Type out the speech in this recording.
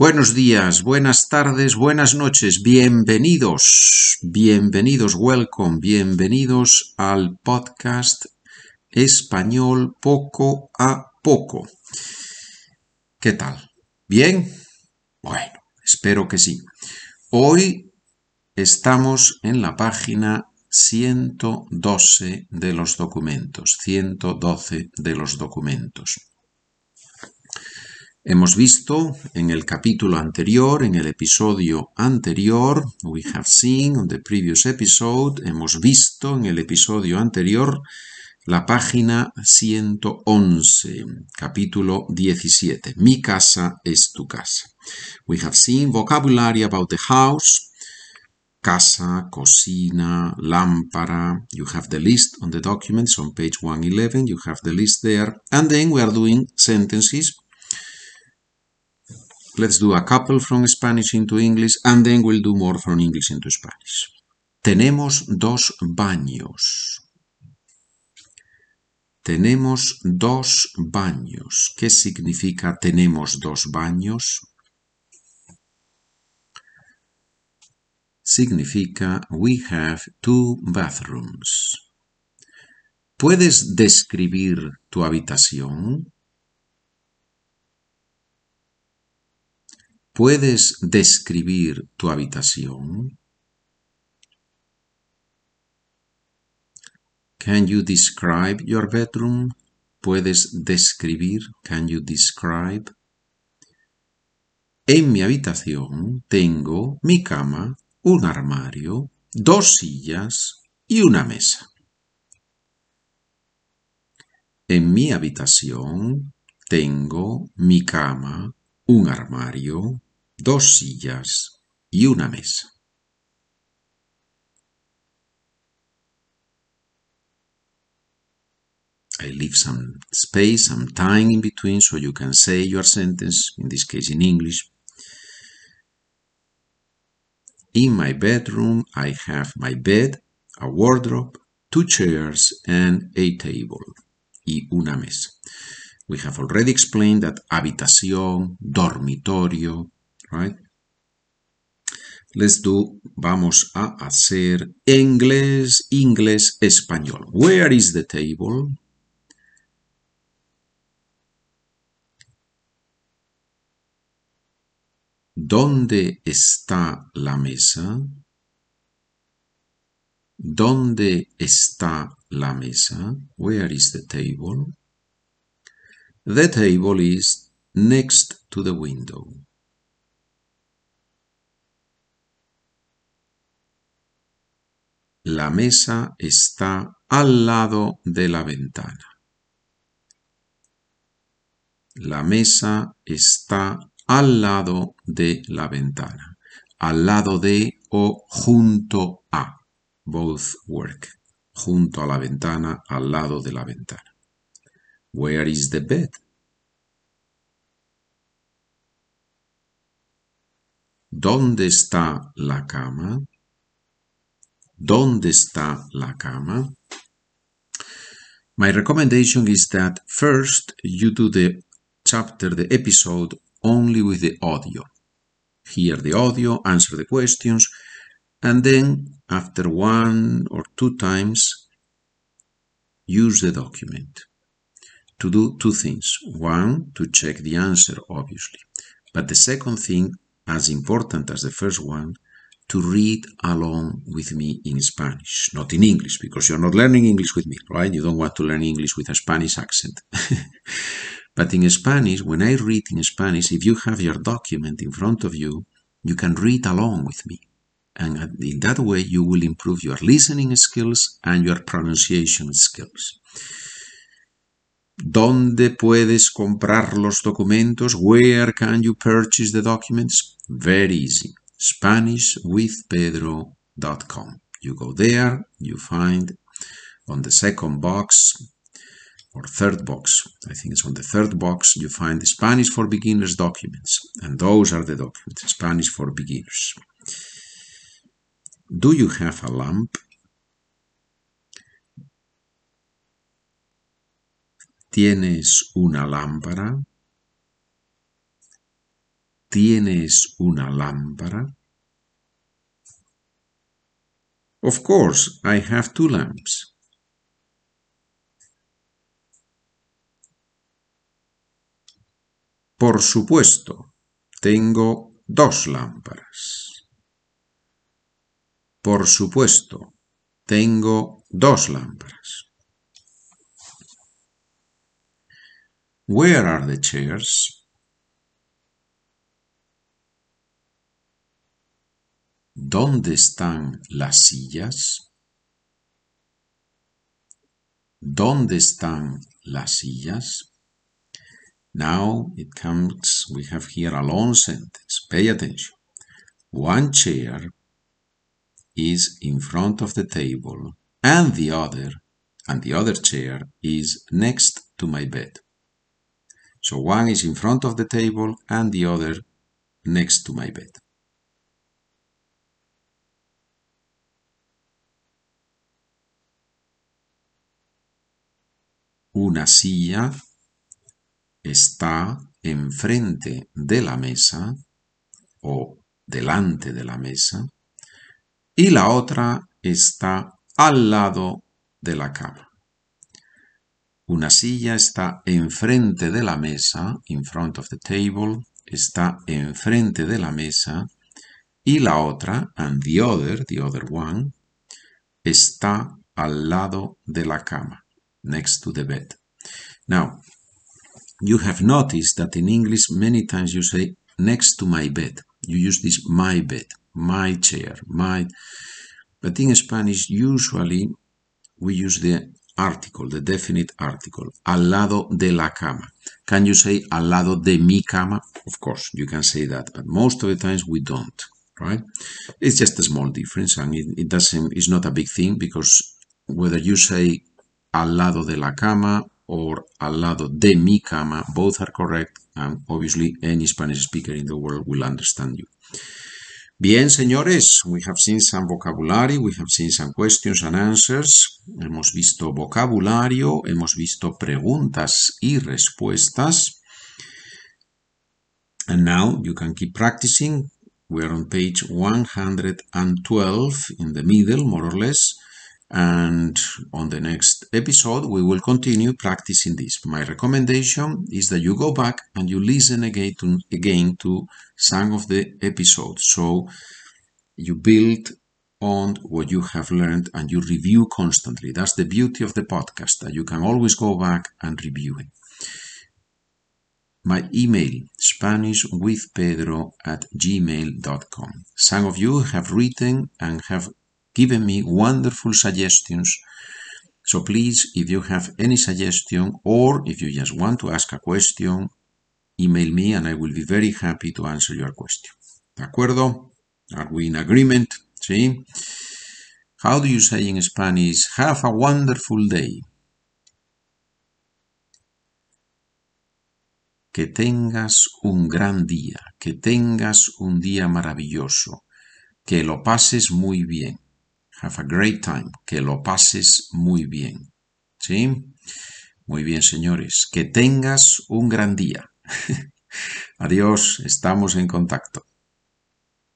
Buenos días, buenas tardes, buenas noches, bienvenidos, bienvenidos, welcome, bienvenidos al podcast Español poco a poco. ¿Qué tal? ¿Bien? Bueno, espero que sí. Hoy estamos en la página 112 de los documentos, 112 de los documentos. Hemos visto en el capítulo anterior, en el episodio anterior, we have seen on the previous episode, hemos visto en el episodio anterior la página 111, capítulo 17. Mi casa es tu casa. We have seen vocabulary about the house, casa, cocina, lámpara. You have the list on the documents on page 111. You have the list there. And then we are doing sentences Let's do a couple from Spanish into English and then we'll do more from English into Spanish. Tenemos dos baños. Tenemos dos baños. ¿Qué significa tenemos dos baños? Significa we have two bathrooms. ¿Puedes describir tu habitación? ¿Puedes describir tu habitación? Can you describe your bedroom? ¿Puedes describir? Can you describe? En mi habitación tengo mi cama, un armario, dos sillas y una mesa. En mi habitación tengo mi cama, un armario, dos sillas y una mesa. I leave some space, some time in between so you can say your sentence, in this case in English. In my bedroom, I have my bed, a wardrobe, two chairs, and a table. Y una mesa. We have already explained that habitación, dormitorio, right? Let's do, vamos a hacer inglés, inglés, español. Where is the table? ¿Dónde está la mesa? ¿Dónde está la mesa? Where is the table? The table is next to the window. La mesa está al lado de la ventana. La mesa está al lado de la ventana. Al lado de o junto a. Both work. Junto a la ventana, al lado de la ventana. Where is the bed? ¿Dónde está la cama? ¿Dónde está la cama? My recommendation is that first you do the chapter, the episode, only with the audio. Hear the audio, answer the questions, and then after one or two times, use the document to do two things. One, to check the answer, obviously. But the second thing, as important as the first one, to read along with me in Spanish, not in English, because you're not learning English with me, right? You don't want to learn English with a Spanish accent. but in Spanish, when I read in Spanish, if you have your document in front of you, you can read along with me. And in that way, you will improve your listening skills and your pronunciation skills. ¿Dónde puedes comprar los documentos? Where can you purchase the documents? Very easy SpanishWithPedro.com. You go there, you find on the second box or third box, I think it's on the third box, you find the Spanish for Beginners documents. And those are the documents, Spanish for Beginners. Do you have a lamp? ¿Tienes una lámpara? ¿Tienes una lámpara? Of course, I have two lamps. Por supuesto, tengo dos lámparas. Por supuesto, tengo dos lámparas. Where are the chairs? ¿Dónde están las sillas? ¿Dónde están las sillas? Now it comes, we have here a long sentence. Pay attention. One chair is in front of the table and the other, and the other chair is next to my bed. So one is in front of the table and the other next to my bed. Una silla está enfrente de la mesa o delante de la mesa y la otra está al lado de la cama. Una silla está enfrente de la mesa, in front of the table, está enfrente de la mesa y la otra, and the other, the other one, está al lado de la cama next to the bed. Now, you have noticed that in English many times you say next to my bed. You use this my bed, my chair, my. But in Spanish, usually we use the article, the definite article, al lado de la cama. Can you say al lado de mi cama? Of course, you can say that, but most of the times we don't, right? It's just a small difference, and it, it doesn't. It's not a big thing because whether you say al lado de la cama or al lado de mi cama, both are correct and obviously any Spanish speaker in the world will understand you. Bien, señores, we have seen some vocabulary, we have seen some questions and answers. Hemos visto vocabulario, hemos visto preguntas y respuestas. And now you can keep practicing. We are on page 112 in the middle, more or less. And on the next episode, we will continue practicing this. My recommendation is that you go back and you listen again to, again to some of the episodes. So you build on what you have learned and you review constantly. That's the beauty of the podcast, that you can always go back and review it. My email, SpanishWithPedro at gmail.com. Some of you have written and have given me wonderful suggestions. So please, if you have any suggestion or if you just want to ask a question, email me and I will be very happy to answer your question. ¿De acuerdo? Are we in agreement? ¿Sí? How do you say in Spanish, have a wonderful day? Que tengas un gran día, que tengas un día maravilloso, que lo pases muy bien. Have a great time. Que lo pases muy bien. ¿Sí? Muy bien, señores. Que tengas un gran día. Adiós. Estamos en contacto.